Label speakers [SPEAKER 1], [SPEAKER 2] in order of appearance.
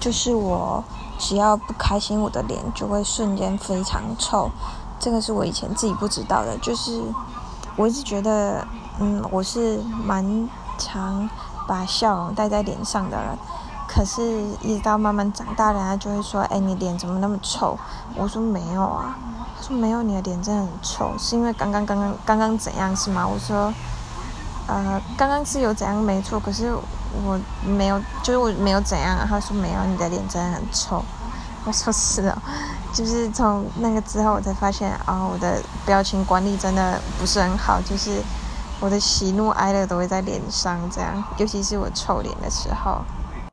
[SPEAKER 1] 就是我只要不开心，我的脸就会瞬间非常臭。这个是我以前自己不知道的，就是我一直觉得，嗯，我是蛮常把笑容带在脸上的人。可是，一直到慢慢长大了，他就会说：“哎，你脸怎么那么臭？”我说：“没有啊。”他说：“没有，你的脸真的很臭，是因为刚刚刚刚刚刚怎样是吗？”我说：“呃，刚刚是有怎样没错，可是我没有，就是我没有怎样。”他说：“没有，你的脸真的很臭。”我说：“是哦。”就是从那个之后，我才发现啊，我的表情管理真的不是很好，就是我的喜怒哀乐都会在脸上这样，尤其是我臭脸的时候。